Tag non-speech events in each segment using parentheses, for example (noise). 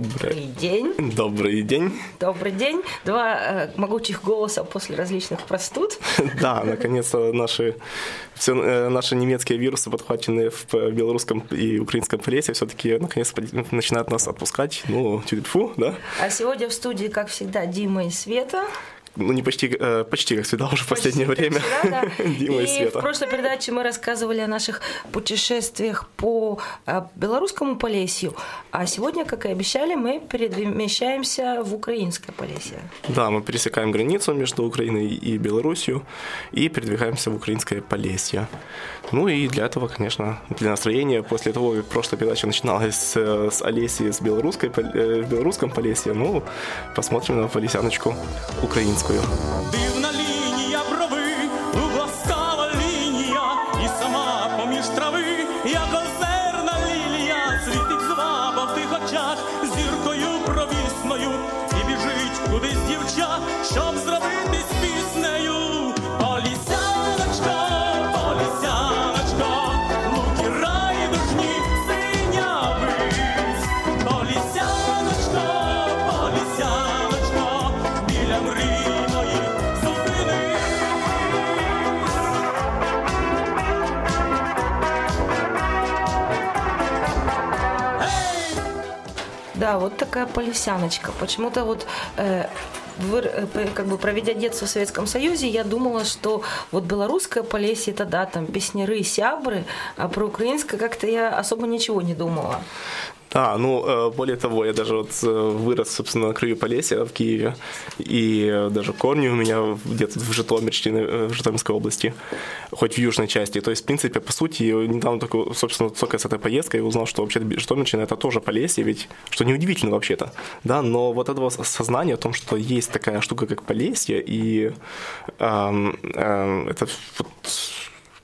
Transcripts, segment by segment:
Добрый день. Добрый день. Добрый день. Два э, могучих голоса после различных простуд. (laughs) Да, наконец-то наши, все, э, наши немецкие вирусы, подхваченные в белорусском и украинском прессе, все-таки наконец начинают нас отпускать. Ну, тьфу, да? А сегодня в студии, как всегда, Дима и Света ну не почти, э, почти как всегда уже в последнее почти время. Всегда, да. (laughs) Дима и, и Света. в прошлой передаче мы рассказывали о наших путешествиях по э, белорусскому Полесью, а сегодня, как и обещали, мы перемещаемся в украинское Полесье. Да, мы пересекаем границу между Украиной и Белоруссией и передвигаемся в украинское Полесье. Ну и для этого, конечно, для настроения, после того, как прошлая передача начиналась с, с Олеси с белорусской, э, в белорусском Полесье, ну, посмотрим на Полесяночку украинскую. Дякую. Дивна лінія Да, вот такая полисяночка. Почему-то вот э, э как бы проведя детство в Советском Союзе, я думала, что вот белорусская Полесье это да, там песняры, сябры, а про украинское как-то я особо ничего не думала. А, ну, э, более того, я даже вот э, вырос, собственно, на краю Полесья в Киеве, и даже корни у меня где-то в Житомирщине, э, в Житомирской области, хоть в южной части. То есть, в принципе, по сути, недавно только, собственно, только с этой поездкой узнал, что вообще Житомирщина это тоже Полесье, ведь, что неудивительно вообще-то, да, но вот этого сознания о том, что есть такая штука, как Полесье, и эм, эм, это вот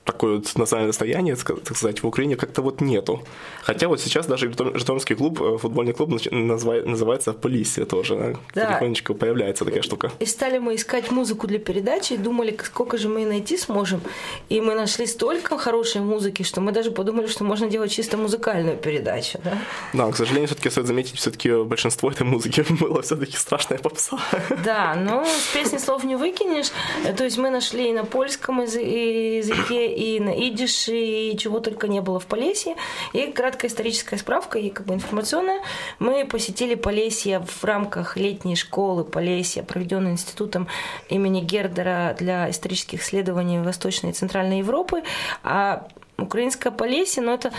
такое вот национальное достояние, так сказать, в Украине как-то вот нету. Хотя вот сейчас даже Житомирский клуб, э, футбольный клуб называется Полисия тоже. Да. Потихонечку появляется такая штука. И стали мы искать музыку для передачи, думали, сколько же мы найти сможем. И мы нашли столько хорошей музыки, что мы даже подумали, что можно делать чисто музыкальную передачу. Да, да к сожалению, все-таки стоит заметить, все-таки большинство этой музыки (laughs) было все-таки страшная попса. Да, но с песни слов не выкинешь. То есть мы нашли и на польском языке, и на идише, и чего только не было в Полесье. И краткая историческая справка, и как бы информационная. Мы посетили Полесье в рамках летней школы Полесья, проведенной институтом имени Гердера для исторических исследований Восточной и Центральной Европы. А Украинское Полесье, но ну, это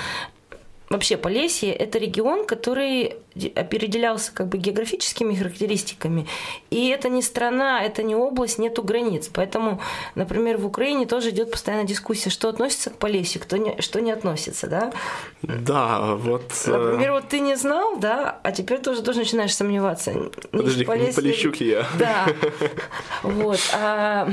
вообще Полесье – это регион, который определялся как бы географическими характеристиками. И это не страна, это не область, нету границ. Поэтому, например, в Украине тоже идет постоянно дискуссия, что относится к Полесью, кто не, что не относится, да? Да, вот... Э, например, вот ты не знал, да, а теперь тоже тоже начинаешь сомневаться. Подожди, Полесье... Полищук я. Да, вот. А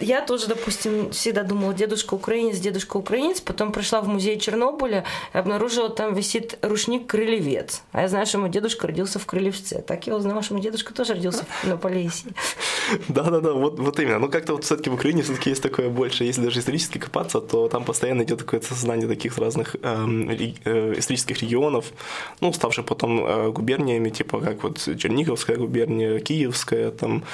я тоже, допустим, всегда думала, дедушка украинец, дедушка украинец. Потом пришла в музей Чернобыля и обнаружила, там висит рушник крылевец. А я знаю, что мой дедушка родился в Крылевце. Так я узнала, что мой дедушка тоже родился на Полесье. (laughs) Да-да-да, вот, вот именно. Но как-то вот все-таки в Украине все-таки есть такое больше, если даже исторически копаться, то там постоянно идет такое сознание таких разных эм, э, исторических регионов, ну, ставших потом э, губерниями, типа как вот Черниговская губерния, Киевская, там,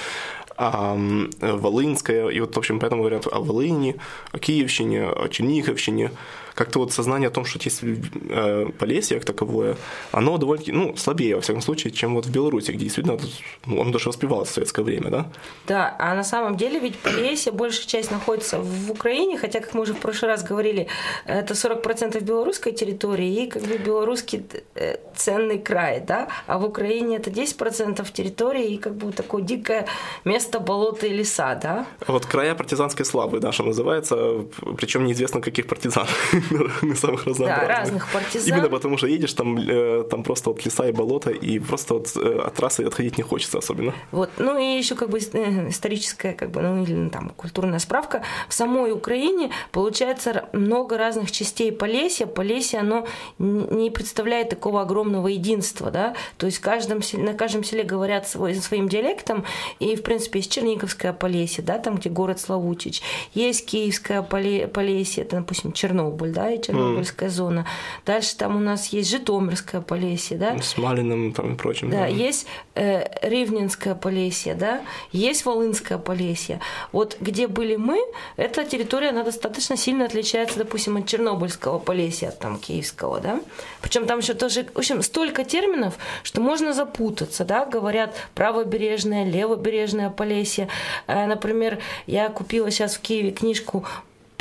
а, Волынская, и вот, в общем, поэтому говорят о Волыни, о Киевщине, о Черниговщине, как-то вот сознание о том, что есть э, Полесье как таковое, оно довольно-таки, ну, слабее, во всяком случае, чем вот в Беларуси, где действительно ну, оно даже воспевалось в советское время, да? Да, а на самом деле ведь Полесье большая часть находится в Украине, хотя, как мы уже в прошлый раз говорили, это 40% белорусской территории и как бы белорусский э, ценный край, да, а в Украине это 10% территории и как бы такое дикое место болота и леса, да? Вот края партизанской славы, да, что называется, причем неизвестно каких партизан. (laughs) самых разнообразных. Да, разных партизан. Именно потому что едешь, там, э, там просто вот леса и болота, и просто вот э, от трассы отходить не хочется особенно. Вот, ну и еще как бы э, историческая, как бы, ну или ну, там культурная справка. В самой Украине получается много разных частей Полесья. Полесье, оно не представляет такого огромного единства, да, то есть каждом, на каждом селе говорят свой, своим диалектом, и, в принципе, есть Черниговское Полесье, да, там, где город Славутич, есть Киевское Полесье, это, допустим, Чернобыль, Чернобыль, да, и Чернобыльская mm. зона. Дальше там у нас есть Житомирское Полесье, да. С Малиным там и прочим. Да, да. есть э, Ривненское Полесье, да, есть Волынское Полесье. Вот где были мы, эта территория, она достаточно сильно отличается, допустим, от Чернобыльского Полесья, от там Киевского, да. Причем там еще тоже, в общем, столько терминов, что можно запутаться, да, говорят правобережное, левобережное Полесье. Э, например, я купила сейчас в Киеве книжку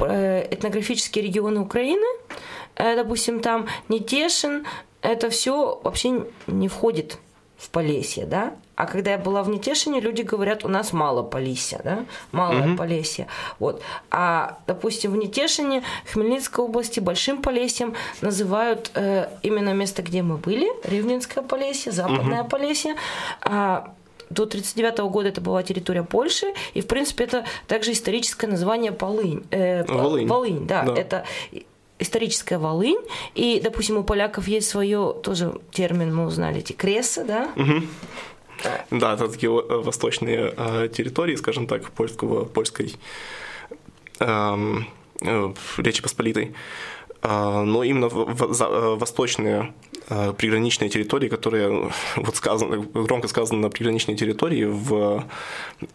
этнографические регионы Украины, э, допустим, там Нетешин, это все вообще не входит в Полесье, да, а когда я была в Нетешине, люди говорят, у нас мало Полесья, да, малое угу. Полесье. Вот. А, допустим, в Нетешине, Хмельницкой области, Большим Полесьем называют э, именно место, где мы были, Ривненское Полесье, Западное угу. Полесье. А до 1939 года это была территория Польши, и, в принципе, это также историческое название Полынь. Э, Волынь. Волынь, да, да. Это историческая Волынь, и, допустим, у поляков есть свое тоже термин, мы узнали, эти кресы, да? Угу. Да, это такие восточные э, территории, скажем так, польского, польской эм, э, Речи Посполитой. Э, но именно в, в, за, э, восточные Э, приграничные территории, которые, (laughs) вот сказано, громко сказано, на приграничной территории в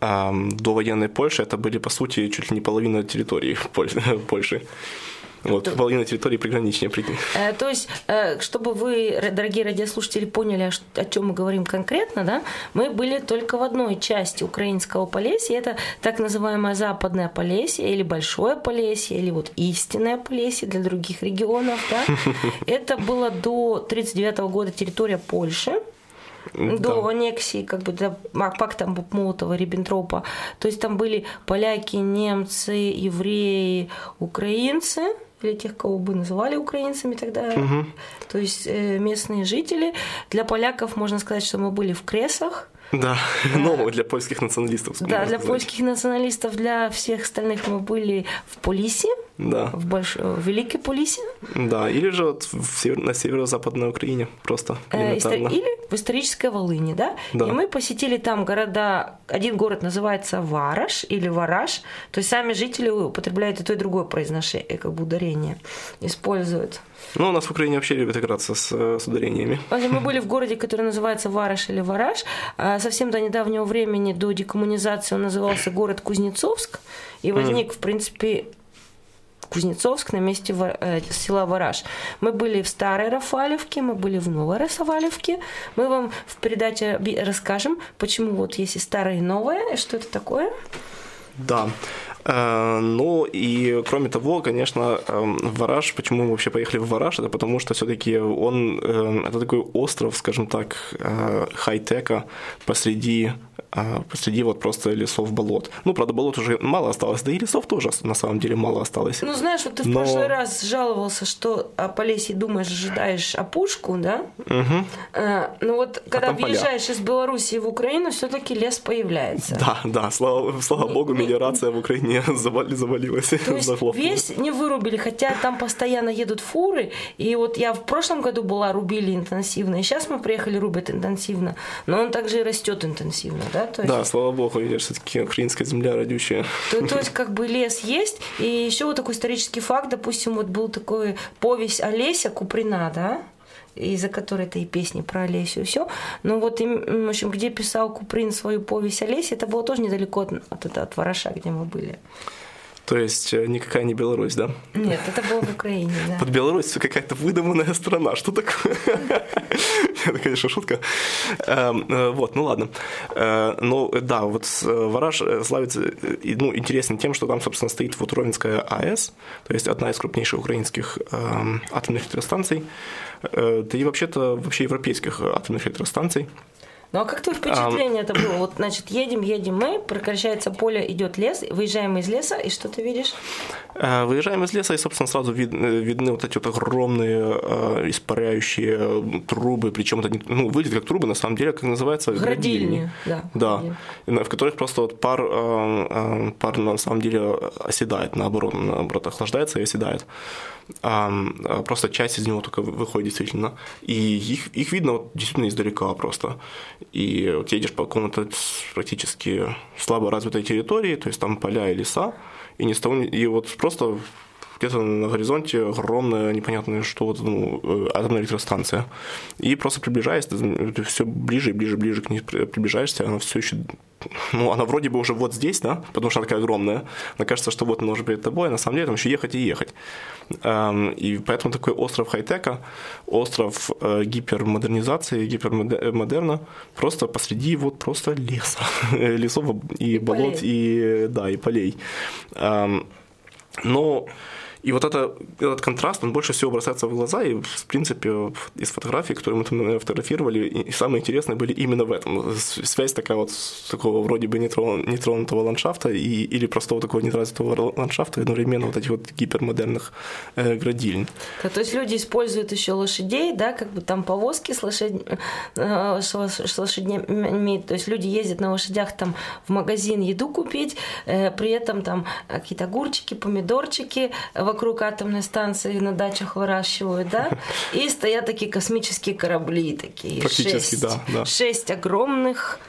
э, довоенной Польше, это были, по сути, чуть ли не половина территории (laughs) Польши. Вот, то, половина территории приграничнее. Э, то есть, э, чтобы вы, дорогие радиослушатели, поняли, о чем мы говорим конкретно, да, мы были только в одной части украинского Полесья, это так называемое Западное Полесье или Большое Полесье, или вот истинное Полесье для других регионов. Да. (laughs) Это было до 1939 года территория Польши до да. аннексии, как бы до пакта Молотова, Риббентропа. То есть там были поляки, немцы, евреи, украинцы для тех, кого бы называли украинцами тогда, угу. то есть э, местные жители. Для поляков можно сказать, что мы были в Кресах. Да, (laughs) но для польских националистов. Да, для польских националистов, для всех остальных мы были в Полисе. Да. В, больш... в Великой Полисе. Да, или же вот в север... на северо-западной Украине просто. Э, или в исторической Волыни, да? да? И мы посетили там города, один город называется Вараш или Вараш, то есть сами жители употребляют и то, и другое произношение, как бы ударение используют. Ну, у нас в Украине вообще любят играться с, с ударениями. Мы были в городе, который называется Вараш или Вараш. А совсем до недавнего времени, до декоммунизации, он назывался город Кузнецовск. И возник, mm. в принципе, Кузнецовск на месте э, села Вараж. Мы были в Старой Рафалевке, мы были в Новой Рафалевке. Мы вам в передаче расскажем, почему вот есть и старое, и новое, и что это такое. Да. Э, ну и кроме того, конечно, эм, Вараж, почему мы вообще поехали в Вараж, это потому что все-таки он, э, это такой остров, скажем так, хай-тека посреди а посреди вот просто лесов болот. Ну, правда, болот уже мало осталось, да и лесов тоже на самом деле мало осталось. Ну, знаешь, вот ты Но... в прошлый раз жаловался, что о Полесье думаешь, ожидаешь опушку, да? Угу. А, ну вот, а когда а въезжаешь поля. из Беларуси в Украину, все-таки лес появляется. Да, да, слава, слава богу, мелиорация в Украине (laughs) завали, завалилась. То (laughs) есть весь не вырубили, хотя там постоянно едут фуры, и вот я в прошлом году была, рубили интенсивно, и сейчас мы приехали, рубят интенсивно, но он также и растет интенсивно, да? То есть... Да, слава богу, видишь, все-таки украинская земля родючая. То, то есть, (laughs) как бы лес есть, и еще вот такой исторический факт, допустим, вот был такой повесть Олеся Куприна, да, из-за которой это и песни про Олесю, и все. Но вот, в общем, где писал Куприн свою повесть Олеси, это было тоже недалеко от, от, от Вороша, где мы были. То есть э, никакая не Беларусь, да? Нет, это было в Украине, да. Под Беларусь какая-то выдуманная страна. Что такое? (laughs) Это, конечно, шутка. Эм, э, вот, ну ладно. Э, ну да, вот Вараж славится ну, интересен тем, что там, собственно, стоит вот Ровенская АЭС, то есть одна из крупнейших украинских эм, атомных электростанций, да и вообще-то вообще европейских атомных электростанций. Ну а как твое впечатление это было? Вот, значит, едем, едем мы, прекращается поле, идет лес, выезжаем из леса, и что ты видишь? Э, выезжаем из леса, и, собственно, сразу вид, э, видны вот эти вот огромные э, испаряющие трубы, причем это, ну, выглядит как трубы, на самом деле, как называется? Градильни. Да, да в которых просто вот пар, пар на самом деле оседает, наоборот, наоборот, охлаждается и оседает. Просто часть из него только выходит действительно. И их, их видно вот действительно издалека просто и вот едешь по какому-то практически слабо развитой территории, то есть там поля и леса, и, не с того, и вот просто где-то на горизонте огромная, непонятное что, вот, ну, э, атомная электростанция. И просто приближаясь, ты все ближе и ближе, ближе к ней приближаешься, она все еще, ну, она вроде бы уже вот здесь, да, потому что она такая огромная. Мне кажется, что вот она уже перед тобой, а на самом деле там еще ехать и ехать. Эм, и поэтому такой остров хай-тека, остров э, гипермодернизации, гипермодерна, просто посреди вот просто леса, (laughs) лесов и, и болот, полей. и, да, и полей. Эм, но и вот это, этот контраст, он больше всего бросается в глаза, и, в принципе, из фотографий, которые мы там фотографировали, и самые интересные были именно в этом. Связь такая вот такого вроде бы нетронутого ландшафта и, или простого такого нетронутого ландшафта, и одновременно вот этих вот гипермодерных э, градильн. Да, то есть люди используют еще лошадей, да, как бы там повозки с, лошадь... Э, с лошадьми, то есть люди ездят на лошадях там в магазин еду купить, э, при этом там какие-то огурчики, помидорчики, вокруг атомной станции на дачах выращивают, да, и стоят такие космические корабли такие. Практически, шесть, да, да. Шесть огромных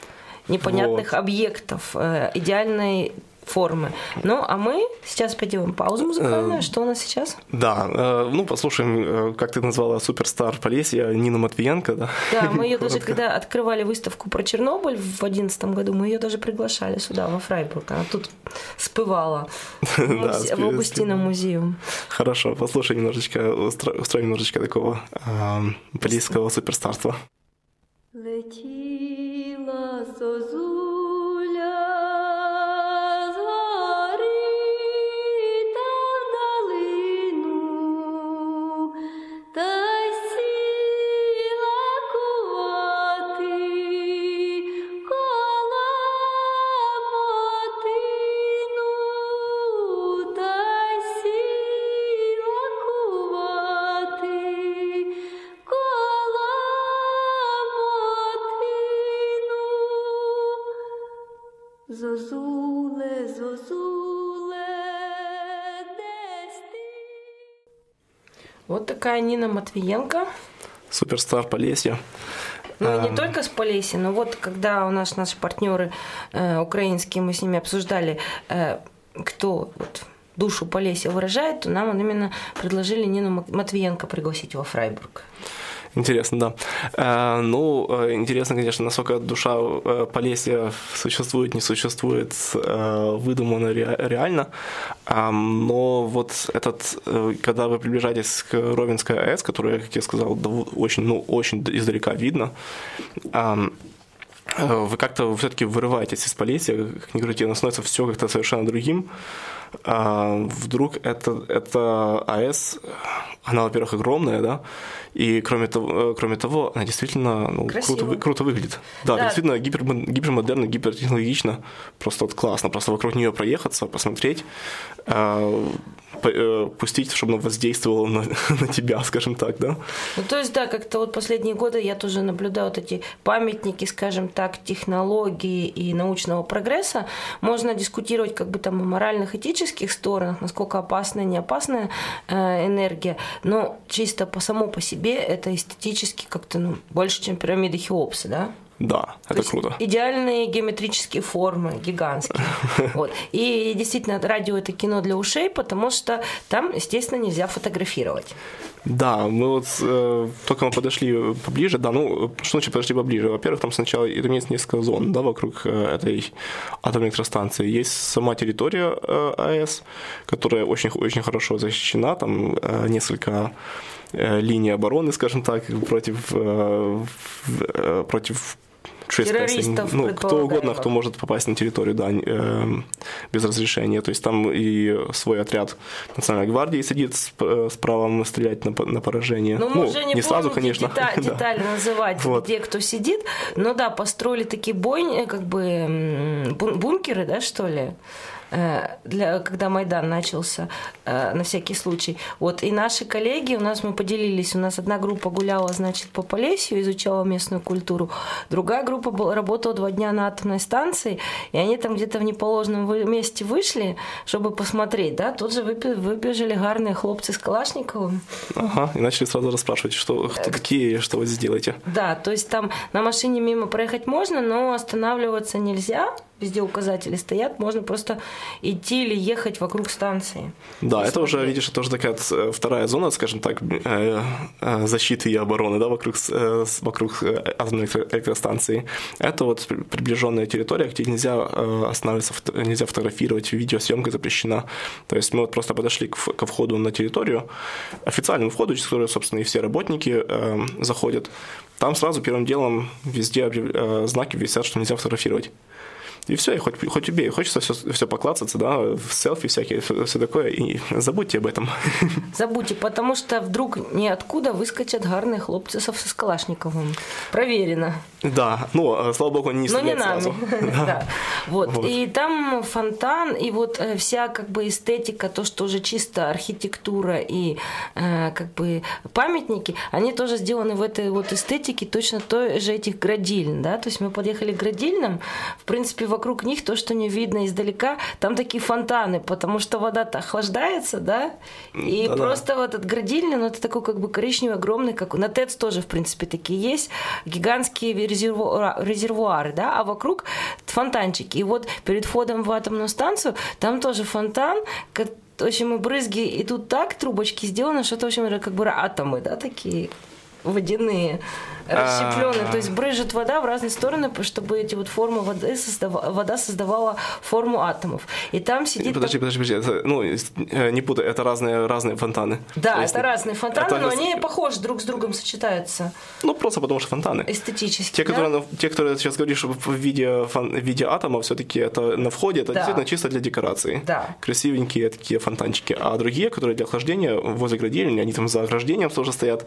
непонятных вот. объектов э, идеальной формы. Ну, а мы сейчас пойдем паузу музыкальную. Э, Что у нас сейчас? Да, э, ну, послушаем, э, как ты назвала, суперстар Полесья, Нина Матвиенко, да? Да, мы ее (laughs) даже, когда открывали выставку про Чернобыль в 2011 году, мы ее даже приглашали сюда, во Фрайбург. Она тут спывала (laughs) в Августином музее. Хорошо, послушай немножечко, устроим немножечко такого полийского суперстарства. Летіла зозуля Нина Матвиенко. Суперстар Полесья. Ну и не а... только с Полесья, но вот когда у нас наши партнеры э, украинские, мы с ними обсуждали, э, кто вот, душу Полесья выражает, то нам именно предложили Нину Матвиенко пригласить во Фрайбург. Интересно, да. Э, ну, э, интересно, конечно, насколько душа э, Полесья существует, не существует, выдумано реально. Но вот этот, когда вы приближаетесь к Ровенской АЭС, которая, как я сказал, очень, ну, очень издалека видно, вы как-то все-таки вырываетесь из Полесья, как ни крути, оно становится все как-то совершенно другим. А вдруг это, это АЭС, она, во-первых, огромная, да, и кроме того, э, кроме того она действительно ну, круто, круто выглядит. Да, да. действительно гипер, гипермодерно, гипертехнологично, просто вот классно, просто вокруг нее проехаться, посмотреть, а, Э, пустить, чтобы оно воздействовало на, (laughs) на тебя, скажем так, да? Ну, то есть, да, как-то вот последние годы я тоже наблюдаю вот эти памятники, скажем так, технологии и научного прогресса. Можно дискутировать как бы там о моральных, этических сторонах, насколько опасная, не опасная э, энергия, но чисто по само по себе это эстетически как-то ну, больше, чем пирамида Хеопса, да? Да, То это круто. Идеальные геометрические формы, гигантские. (laughs) Вот. И действительно, радио это кино для ушей, потому что там, естественно, нельзя фотографировать. Да, мы вот э, только мы подошли поближе, да, ну, что значит подошли поближе? Во-первых, там сначала там есть несколько зон, да, вокруг э, этой атомной электростанции. Есть сама территория э, АЭС, которая очень, очень хорошо защищена, там э, несколько э, линий обороны, скажем так, против, э, э, против Террористов, ну, кто угодно, кто может попасть на территорию, да, э, без разрешения. То есть там и свой отряд Национальной гвардии сидит с, э, с правом стрелять на, на поражение. Ну, мы уже не, сразу, помните конечно. дета- (laughs) Да. называть, Вот. где кто сидит. Но да, построили такие бойни, как бы бункеры, да, что ли? Э, для, когда Майдан начался, э, на всякий случай. Вот, и наши коллеги, у нас мы поделились, у нас одна группа гуляла, значит, по Полесью, изучала местную культуру, другая группа работала два дня на атомной станции, и они там где-то в неположенном месте вышли, чтобы посмотреть, да, тут же выбежали гарные хлопцы с Калашниковым, Ага, и начали сразу расспрашивать, что, кто такие, что вы здесь делаете. Да, то есть там на машине мимо проехать можно, но останавливаться нельзя. Везде указатели стоят, можно просто идти или ехать вокруг станции. Да, это уже, смотреть. видишь, это уже такая э, вторая зона, скажем так, э, э, защиты и обороны, да, вокруг, вокруг атомной электро- электростанции. Это вот при- приближенная территория, где нельзя останавливаться, нельзя фотографировать, видеосъемка запрещена. То есть мы вот просто подошли к, входу на территорию, официальному входу, через который, собственно, и все работники заходят. Там сразу первым делом везде знаки висят, что нельзя фотографировать. И все, и хоть, хоть убей, хочется все, все поклацаться, да, в селфи всякие, все такое, и забудьте об этом. (laughs) Забудьте, потому что вдруг ниоткуда выскочат гарные хлопцы со Калашниковым. Проверено. Да, ну, э, слава богу, они не Но не нами. сразу. (laughs) Да. Вот. Вот. И там фонтан, и вот э, вся как бы эстетика, то, что уже чисто архитектура и э, как бы памятники, они тоже сделаны в этой вот эстетике точно той же этих градильн, да, то есть мы подъехали к градильням, в принципе, вокруг них то, что не видно издалека, там такие фонтаны, потому что вода-то охлаждается, да, и Да-да. просто вот этот градильня, ну, это такой как бы коричневый, огромный, как на ТЭЦ тоже, в принципе, такие есть, гигантские резервуа- резервуары, да, а вокруг фонтанчики. И вот перед входом в атомную станцию там тоже фонтан, в общем, и брызги идут так, трубочки сделаны, что это, общем, как бы атомы, да, такие водяные, расщепленные. А. То есть брызжет вода в разные стороны, чтобы эти вот формы воды создава- вода создавала форму атомов. И там сидит... Подожди, подожди, подожди, это, ну, э, не путай, это разные, разные фонтаны. Да, есть, это разные фонтаны, это но они похожи друг с другом сочетаются Ну, просто потому что фонтаны. эстетически. Те, да? которые, те, которые сейчас говоришь в виде, фон- в виде атома, все-таки это на входе, это Да. действительно чисто для декорации. Да. Красивенькие такие фонтанчики. А другие, которые для охлаждения возле градильни, они там за ограждением тоже стоят.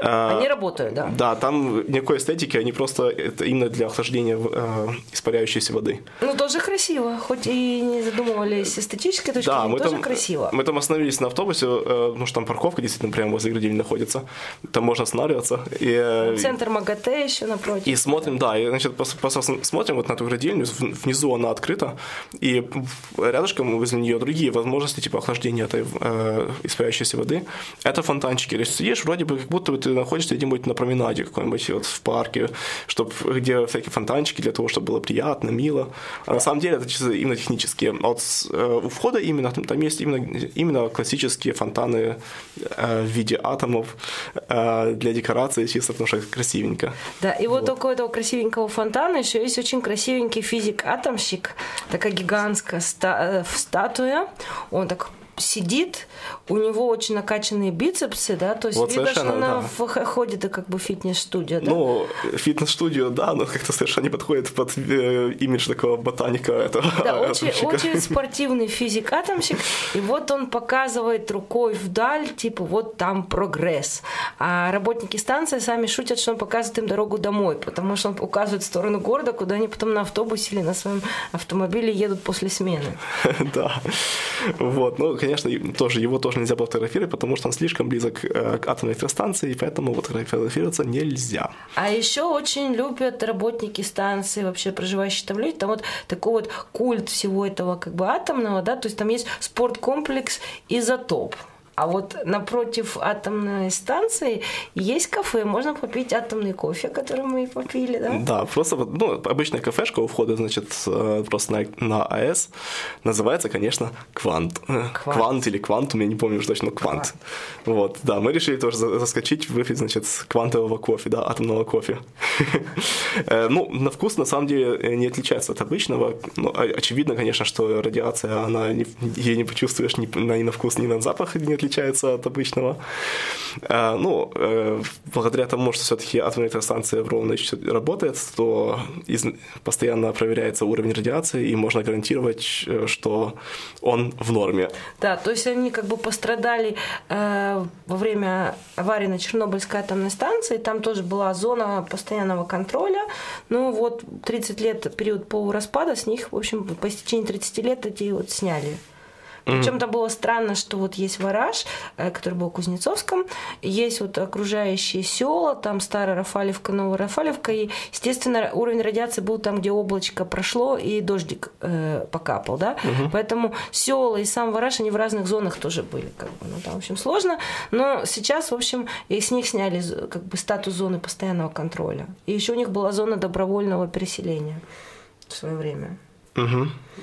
А, Они работают, да. Да, там никакой эстетики, они просто это именно для охлаждения э, испаряющейся воды. Ну, тоже красиво. Хоть и не задумывались с эстетической точки Да, зрения, мы тоже там, красиво. мы там остановились на автобусе, э, потому что там парковка действительно прямо возле градильни находится. Там можно останавливаться. И, э, Центр МАГАТЭ еще напротив. и смотрим, да, и, значит, просто, смотрим вот на эту градильню, внизу она открыта, и рядышком возле нее другие возможности, типа охлаждения этой э, испаряющейся воды. Это фонтанчики. То есть сидишь, вроде бы, как будто бы ты находишься где-нибудь на променаде какой-нибудь, вот в парке, чтоб, где всякие фонтанчики для того, чтобы было приятно, мило. А на самом деле это чисто именно технические. А вот с, э, у входа именно, там, там есть именно, именно классические фонтаны э, в виде атомов э, для декорации, чисто потому что красивенько. Да, и вот около этого красивенького фонтана еще есть очень красивенький физик-атомщик, такая гигантская ста- э, статуя. Он так сидит, у него очень накачанные бицепсы, да, то есть Вот видно, что она да. ходит и как бы фитнес-студия, да? Ну, фитнес-студию, да, но как-то совершенно не подходит под э, имидж такого ботаника этого Да, (laughs) очень, очень (laughs) спортивный физик-атомщик, и вот он показывает рукой вдаль, типа, вот там прогресс. А работники станции сами шутят, что он показывает им дорогу домой, потому что он указывает в сторону города, куда они потом на автобусе или на своем автомобиле едут после смены. (laughs) Да. Вот. Ну, конечно, и тоже, его тоже нельзя было фотографировать, потому что он слишком близок э, к атомной электростанции, и поэтому вот фотографироваться нельзя. А еще очень любят работники станции, вообще проживающие там люди. Там вот такой вот культ всего этого как бы атомного, да, то есть там есть спорткомплекс «Изотоп». А вот напротив атомной станции есть кафе, можно попить атомный кофе, который мы и попили, да? Да, просто вот, ну, обычная кафешка у входа, значит, э, просто на, на АЭС называется, конечно, Квант. Квант. Квант или Квантум, я не помню уже точно, Квант. Вот, да, мы решили тоже за- заскочить, выпить, значит, квантового кофе, да, атомного кофе. (laughs) Э, Ну, на вкус, на самом деле, э, не отличается от обычного. Ну, очевидно, конечно, что радиация, она ей не почувствуешь ни на вкус, ни на запах, не отличается от обычного. Э, Ну, э, благодаря тому, что все-таки атомная электростанция в Ровно работает, то постоянно проверяется уровень радиации, и можно гарантировать, э, что он в норме. Да, то есть они как бы пострадали э, во время аварии на Чернобыльской атомной станции. Там тоже была зона постоянного контроля. Ну вот 30 лет период полураспада, с них, в общем, по истечении 30 лет эти вот сняли. Причем там было странно, что вот есть Вараж, э, который был в Кузнецовском, есть вот окружающие села, там Старая Рафалевка, Новая Рафалевка, и, естественно, уровень радиации был там, где облачко прошло и дождик э, покапал, да, поэтому села и сам Вараж, они в разных зонах тоже были, как бы, ну, там, в общем, сложно, но сейчас, в общем, и с них сняли как бы статус зоны постоянного контроля, и еще у них была зона добровольного переселения в свое время.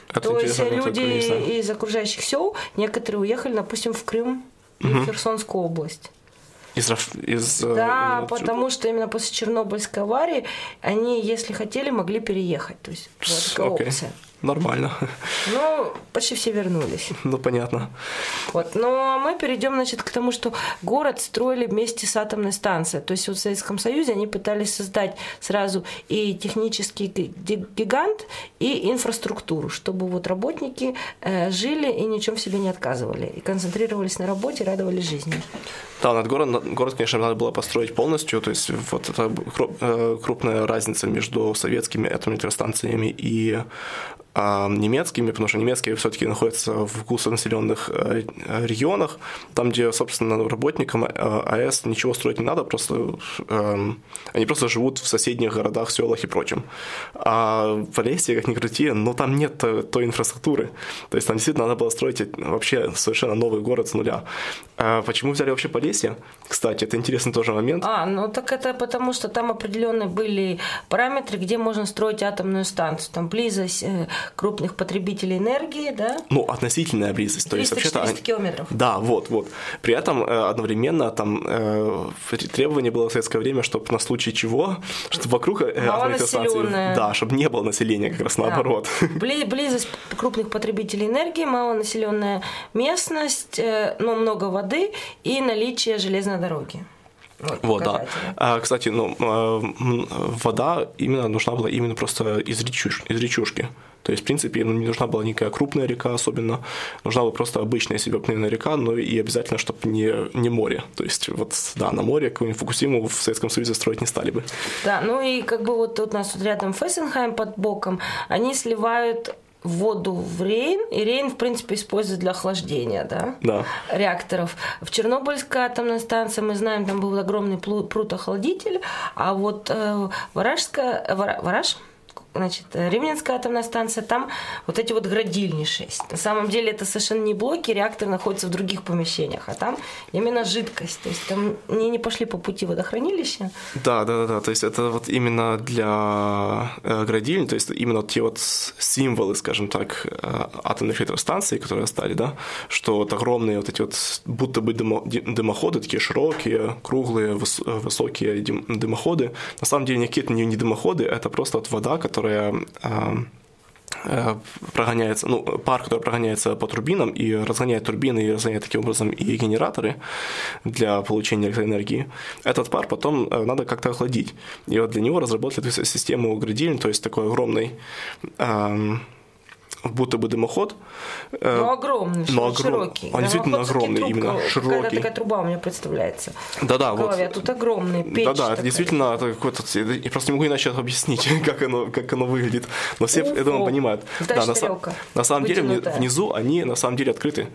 Это То есть люди из окружающих сел, некоторые уехали, допустим, в Крым и в Херсонскую область. Из, из, э, Да, э, потому что именно после Чернобыльской аварии они, если хотели, могли переехать. То есть была такая Окей. опция. Нормально. Ну, почти все вернулись. Ну, понятно. Вот. А мы перейдем, значит, к тому, что город строили вместе с атомной станцией. То есть вот в Советском Союзе они пытались создать сразу и технический ги- гигант, и инфраструктуру, чтобы вот работники э, жили и ничем в себе не отказывали, и концентрировались на работе, радовались жизни. Да, над город, над- город, конечно, надо было построить полностью, то есть вот это э, крупная разница между советскими атомными электростанциями и немецкими, потому что немецкие все-таки находятся в густонаселенных э, регионах, там, где, собственно, работникам э, АЭС ничего строить не надо, просто эм, они просто живут в соседних городах, селах и прочем. А в Полесье, как ни крути, но там нет той, той инфраструктуры. То есть там действительно надо было строить вообще совершенно новый город с нуля. А почему взяли вообще Полесье? Кстати, это интересный тоже момент. А, ну так это потому, что там определенные были параметры, где можно строить атомную станцию. Там близость э, крупных потребителей энергии, да? Ну, относительная близость. То есть 300-400 вообще-то... километров. Да, вот, вот. При этом э, одновременно там э, требование было в советское время, чтобы на случай чего, чтобы вокруг атомной Малонаселённая. да, чтобы не было населения, как раз наоборот. Да. (laughs) Бли- Близость крупных потребителей энергии, малонаселенная местность, но много воды и наличие железной дороги. Вот, да. показатели. А, кстати, ну, м, вода именно нужна была именно просто из, речуш, из речушки. То есть, в принципе, ну, не нужна была никакая крупная река особенно. Нужна была просто обычная себе обыкновенная река, но и обязательно, чтобы не, не море. То есть, вот, да, на море какую-нибудь Фукусиму в Советском Союзе строить не стали бы. Да, ну и как бы вот тут у нас тут рядом Фессенхайм под боком, они сливают воду в Рейн, и Рейн, в принципе, используют для охлаждения, да? Да. реакторов. В Чернобыльской атомной станции, мы знаем, там был огромный пруд-охладитель, а вот э, Варажская, Вара- Вараж, значит, Ривненская атомная станция, там вот эти вот градильни 6. На самом деле это совершенно не блоки, реактор находится в других помещениях, а там именно жидкость. То есть там не, не пошли по пути водохранилища. Да, да, да, да. То есть это вот именно для э, градильни, то есть именно те вот символы, скажем так, э, атомных электростанций, которые стали, да, что вот огромные вот эти вот будто бы дымо- дымоходы, такие широкие, круглые, э, высокие дым- дымоходы. На самом деле никакие это не дымоходы, это просто вот вода, которая э, э, прогоняется, ну, пар, который прогоняется по турбинам и разгоняет турбины и разгоняет таким образом и генераторы для получения электроэнергии. Этот пар потом э, надо как-то охладить. И вот для него разработали систему градильни, то есть такой огромный эм, будто бы дымоход. э, Ну, огромный, но огром- широкий. Он действительно огромный, именно трубкой, широкий. Какая-то такая труба у меня представляется. Да-да, в вот. А тут огромный печь. Да-да, это такая. действительно какой-то... Я просто не могу иначе объяснить, (laughs) как оно, как оно выглядит. Но все, я думаю, понимают. Знаешь, на, са- тарелка на самом деле внизу они на самом деле открыты.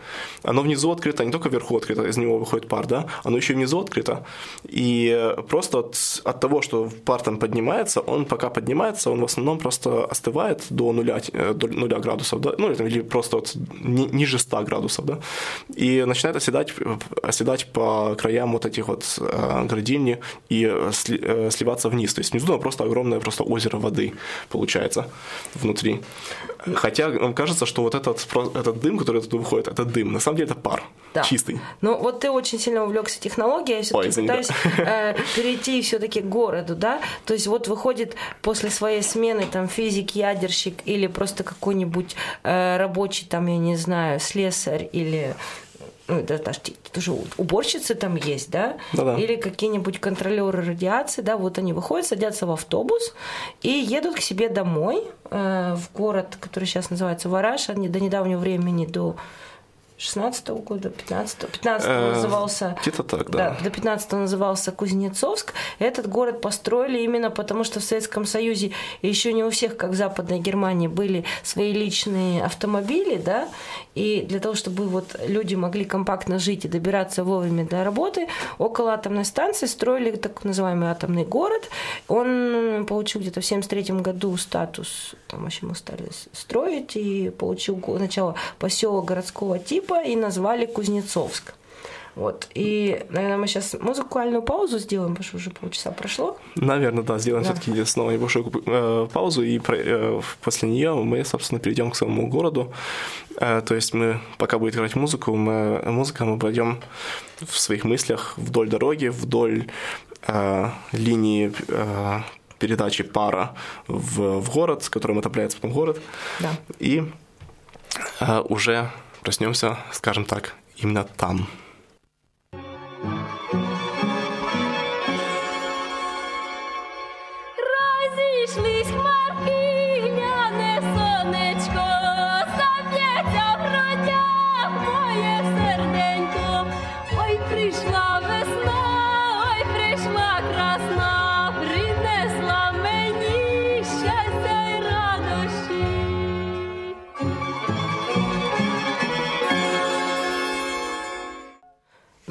Оно внизу открыто, не только вверху открыто, из него выходит пар, да, оно еще и внизу открыто. И э, просто от, от того, что пар там поднимается, он пока поднимается, он в основном просто остывает до нуля, э, до нуля градусов. Градусов, да, ну или просто вот ни, ниже 100 градусов, да, и начинает оседать, оседать по краям вот этих вот э, градильни и сли, э, сливаться вниз. То есть внизу просто огромное просто озеро воды получается внутри. Хотя нам кажется, что вот этот, этот дым, который оттуда выходит, это дым. На самом деле это пар да. чистый. Ну вот ты очень сильно увлекся технологией, я все-таки пытаюсь э, перейти все-таки к городу, да. То есть вот выходит после своей смены там физик, ядерщик или просто какой-нибудь э, рабочий там, я не знаю, слесарь или ну, это даже тоже уборщицы там есть, да, Да-да. или какие-нибудь контролеры радиации, да, вот они выходят, садятся в автобус и едут к себе домой э, в город, который сейчас называется Вараш, они до недавнего времени, до 16 -го года, 15 -го, 15 -го назывался... Где-то так, да. да. До 15 назывался Кузнецовск. Этот город построили именно потому, что в Советском Союзе еще не у всех, как в Западной Германии, были свои личные автомобили, да, и для того, чтобы вот люди могли компактно жить и добираться вовремя до работы, около атомной станции строили так называемый атомный город. Он получил где-то в 73 году статус, там вообще мы стали строить, и получил сначала поселок городского типа и назвали Кузнецовск. Вот. И, наверное, мы сейчас музыкальную паузу сделаем, потому что уже полчаса прошло. Наверное, да, сделаем да. все-таки снова небольшую э, паузу, и э, после нее мы, собственно, перейдем к самому городу. Э, то есть мы, пока будет играть музыку, мы, музыка, мы пойдем в своих мыслях вдоль дороги, вдоль э, линии э, передачи пара в, в город, с которым отопляется потом город. Да. И э, уже проснемся, скажем так, именно там.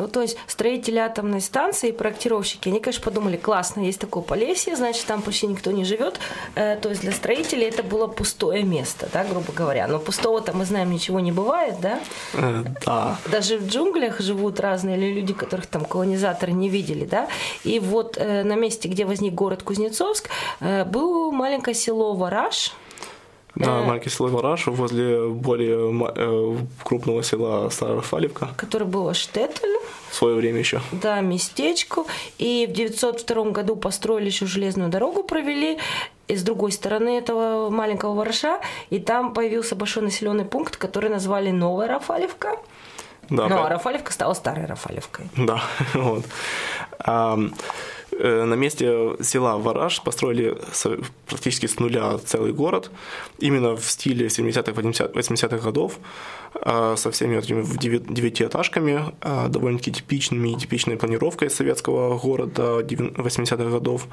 То есть строители атомной станции, проектировщики, они, конечно, подумали, классно, есть такое Полесье, значит, там почти никто не живет. Э, то есть для строителей это было пустое место, да, грубо говоря. Но пустого-то мы знаем, ничего не бывает, да? Э, да. Даже в джунглях живут разные люди, которых там колонизаторы не видели, да? И вот э, на месте, где возник город Кузнецовск, было маленькое село Вараж, да, маленький село Вараш возле более крупного села Старофалевка. Который был Штеттель в свое время еще. Да, местечку. И в 902 году построили еще железную дорогу, провели и с другой стороны этого маленького вороша, и там появился большой населенный пункт, который назвали Новая Рафалевка. Да, ну, а Рафалевка стала старой Рафалевкой. Да, (laughs) вот. Э, на месте села Вараж построили практически с нуля целый город, именно в стиле 70-х, 80-х годов, а, со всеми этими девятиэтажками, а, довольно-таки типичными и типичной планировкой советского города 80-х годов.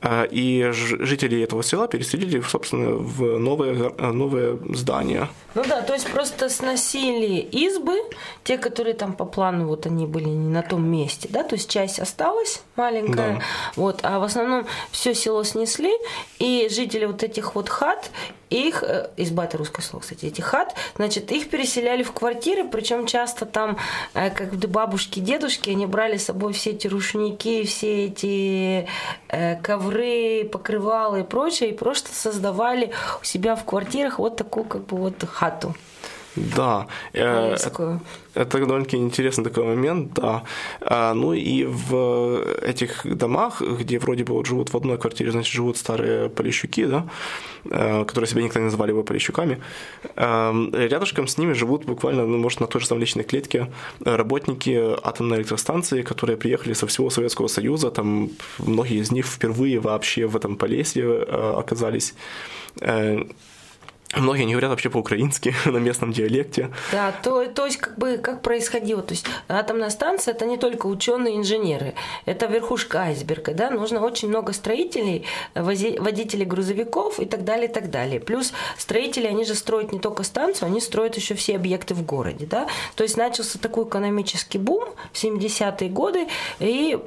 А, и жители этого села переселили, собственно, в новое, новое здание. Ну да, то есть просто сносили избы, те, которые там по плану, вот они были не на том месте, да, то есть часть осталась маленькая, да. вот, а в основном все село снесли, и жители вот этих вот хат их, э, изба это русское слово, кстати, эти хат, значит, их переселяли в квартиры, причем часто там, э, как бабушки, дедушки, они брали с собой все эти рушники, все эти э, ковры, покрывалы и прочее, и просто создавали у себя в квартирах вот такую как бы вот хату. Да, э, это, это довольно-таки интересный такой момент, да. А, ну и в этих домах, где вроде бы вот живут в одной квартире, значит, живут старые полищуки, да, э, которые себя никогда не называли бы полищуками, э, рядышком с ними живут буквально, ну, может, на той же самой личной клетке работники атомной электростанции, которые приехали со всего Советского Союза, там многие из них впервые вообще в этом Полесье оказались Многие не говорят вообще по-украински (laughs) на местном диалекте. Да, то, то есть как бы как происходило. То есть атомная станция это не только ученые инженеры, это верхушка айсберга, да, нужно очень много строителей, водителей грузовиков и так далее, и так далее. Плюс строители, они же строят не только станцию, они строят еще все объекты в городе, да. То есть начался такой экономический бум в 70-е годы, и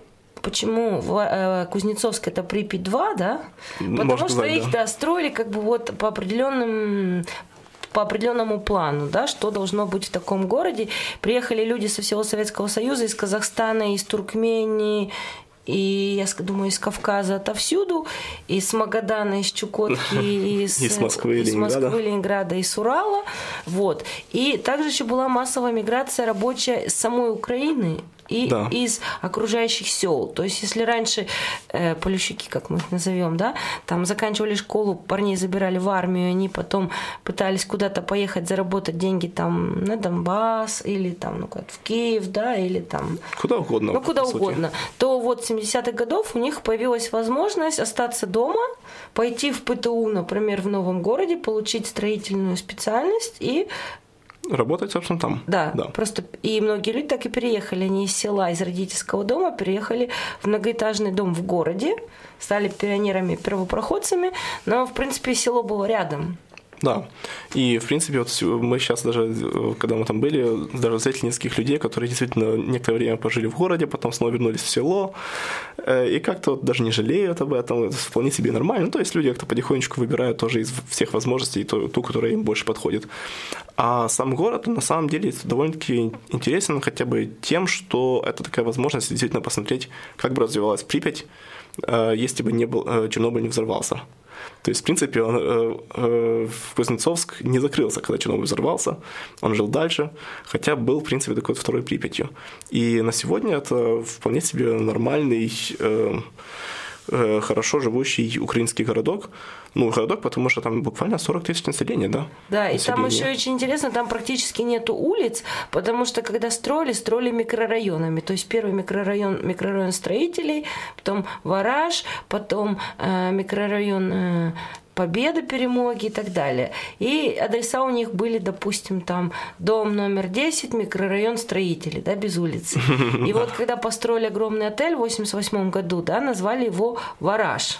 почему э, Кузнецовск это Припять 2, да? Потому Может, что их да. да, строили как бы вот по определенным по определенному плану, да, что должно быть в таком городе. Приехали люди со всего Советского Союза, из Казахстана, из Туркмении, и, я думаю, из Кавказа отовсюду, из Магадана, из Чукотки, (laughs) из, из Москвы, из Москвы, Ленинграда, из Урала. Вот. И также еще была массовая миграция рабочая с самой Украины и да. из окружающих сел. То есть, если раньше э, полющики, как мы их назовем, да, там заканчивали школу, парней забирали в армию, они потом пытались куда-то поехать заработать деньги там на Донбасс или там ну, в Киев, да, или там... Куда угодно. Ну, куда угодно. То вот с 70-х годов у них появилась возможность остаться дома, пойти в ПТУ, например, в новом городе, получить строительную специальность и работать, собственно, там. Да, да, просто и многие люди так и переехали. Они из села, из родительского дома переехали в многоэтажный дом в городе, стали пионерами, первопроходцами, но, в принципе, село было рядом. Да. И, в принципе, вот мы сейчас даже, когда мы там были, даже встретили нескольких людей, которые действительно некоторое время пожили в городе, потом снова вернулись в село, э, и как-то вот даже не жалеют об этом, это вполне себе нормально. Ну, то есть люди как-то потихонечку выбирают тоже из всех возможностей ту, ту, которая им больше подходит. А сам город, на самом деле, довольно-таки интересен хотя бы тем, что это такая возможность действительно посмотреть, как бы развивалась Припять, э, если бы не был, э, Чернобыль не взорвался. То есть, в принципе, он, э, э, Кузнецовск не закрылся, когда Чернобыль взорвался, он жил дальше, хотя был, в принципе, такой второй Припятью. И на сегодня это вполне себе нормальный э, Э, хорошо живущий украинский городок. Ну, городок, потому что там буквально 40 тысяч населения, да? Да, и там еще очень интересно, там практически нету улиц, потому что когда строили, строили микрорайонами. То есть первый микрорайон, микрорайон строителей, потом Вараж, потом э, микрорайон э, Победа, Перемоги и так далее. И адреса у них были, допустим, там дом номер 10, микрорайон строителей, да, без улицы. (laughs) И вот когда построили огромный отель в 88 году, да, назвали его «Вараж».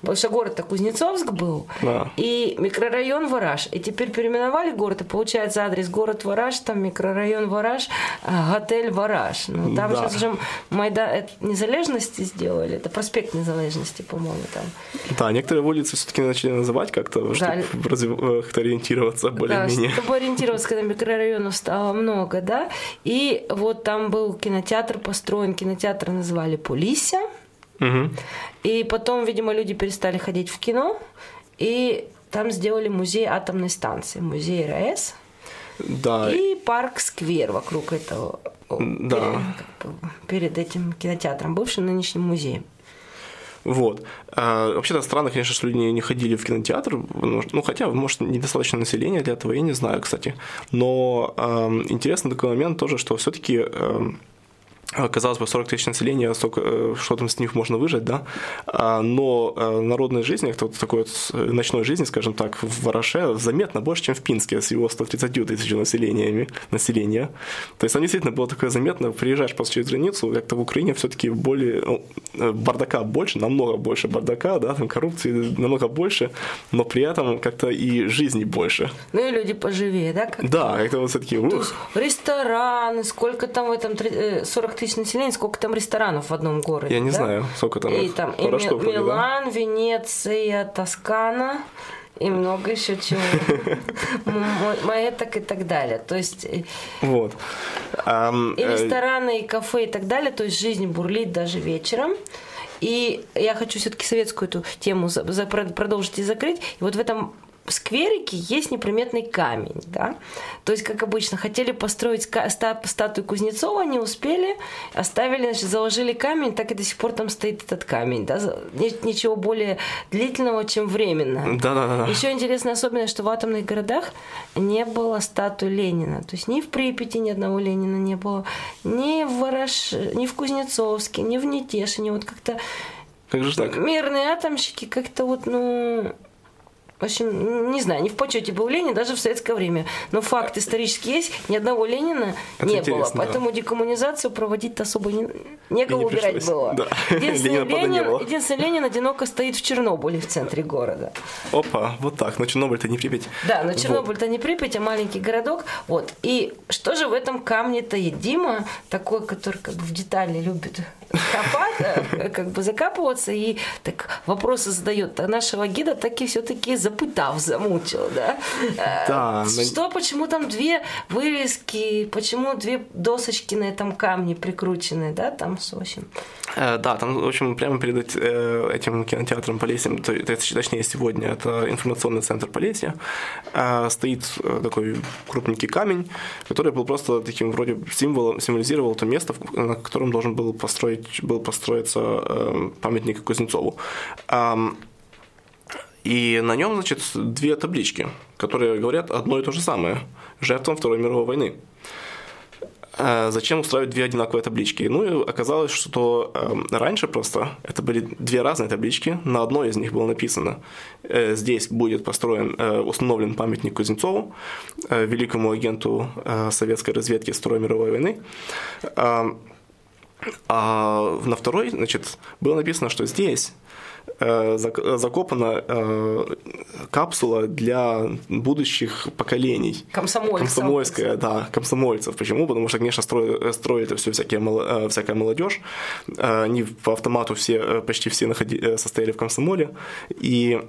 Потому что город-то Кузнецовск был, да. и микрорайон Вараж. И теперь переименовали город, и получается адрес город Вараж, там микрорайон Вараж, а, отель Вараж. Ну, там да. сейчас уже Майдан Незалежности сделали, это проспект Незалежности, по-моему, там. Да, некоторые улицы все-таки начали называть как-то, да. чтобы э, как-то ориентироваться более-менее. Да, чтобы ориентироваться, когда микрорайонов стало много, да. И вот там был кинотеатр построен, кинотеатр называли Полися. Угу. И потом, видимо, люди перестали ходить в кино, и там сделали музей атомной станции, музей РАЭС. Да. И парк-сквер вокруг этого, да. перед, перед этим кинотеатром, бывшим нынешним музеем. Вот. А, вообще-то странно, конечно, что люди не ходили в кинотеатр, ну, хотя, может, недостаточно населения для этого, я не знаю, кстати. Но э, интересный такой момент тоже, что все-таки э, Э, казалось бы, 40 тысяч населения, столько, э, что там с них можно выжить, да, а, но э, народной жизни, это вот такой вот ночной жизни, скажем так, в Вараше заметно больше, чем в Пинске с его 130 тысяч населениями, населения. То есть там действительно было такое заметно, приезжаешь просто через границу, как-то в Украине все-таки более, ну, бардака больше, намного больше бардака, да, там коррупции намного больше, но при этом как-то и жизни больше. Ну и люди поживее, да? Как да, как-то вот все-таки. Рестораны, сколько там в этом, 40 тысяч населения, сколько там ресторанов в одном городе. Я не да? знаю, сколько там. И там и штук, Милан, да? Венеция, Тоскана и много еще чего. (laughs) Маэток и так далее. То есть... Э, вот. И рестораны, и кафе, и так далее. То есть жизнь бурлит даже вечером. И я хочу все-таки советскую эту тему продолжить и закрыть. И вот в этом скверике есть неприметный камень, да. То есть, как обычно, хотели построить статую Кузнецова, не успели, оставили, значит, заложили камень, так и до сих пор там стоит этот камень, да. Ничего более длительного, чем временно. Да, да, да. Еще интересная особенность, что в атомных городах не было статуи Ленина. То есть ни в Припяти ни одного Ленина не было, ни в Вараш, ни в Кузнецовске, ни в Нетешине. Вот как-то как же так? Мирные атомщики как-то вот, ну, в общем, не знаю, не в почете был Ленин даже в советское время. Но факт исторический есть, ни одного Ленина Это не было. Поэтому да. декоммунизацию проводить особо не, некого не убирать пришлось. было. Да. (laughs) Единственный, Ленин, единственный Ленин одиноко стоит в Чернобыле в центре города. Опа, вот так. Но Чернобыль-то не Припять. Да, но Чернобыль-то не Припять, а маленький городок. Вот. И что же в этом камне-то Дима, такой, который как бы в детали любит копать, э, как бы закапываться и так вопросы задает. А нашего гида таки все-таки запытав, замучил, да? Э, Да, на- Что, почему там две вывески, почему две досочки на этом камне прикручены, да, там, в общем. Э, Да, там, в общем, прямо перед э, этим кинотеатром Полесьем, то- точнее сегодня, это информационный центр Полесья, э, стоит э, такой крупненький камень, который был просто таким вроде символом, символизировал то место, на котором должен был, построить, был построиться э, памятник Кузнецову. Ам, И на нем, значит, две таблички, которые говорят одно и то же самое – жертвам Второй мировой войны. Э, Зачем устраивать две одинаковые таблички? Ну и оказалось, что э, раньше просто это были две разные таблички. На одной из них было написано: э, здесь будет построен, э, установлен памятник Кузнецову, э, великому агенту э, советской разведки Второй мировой войны. А на второй, значит, было написано, что здесь э, зак- закопана э, капсула для будущих поколений. Комсомольцев. Комсомольская, да, комсомольцев. Почему? Потому что, конечно, строили, строили это все всякие, э, всякая молодежь. Они по автомату все, почти все находи- состояли в комсомоле. И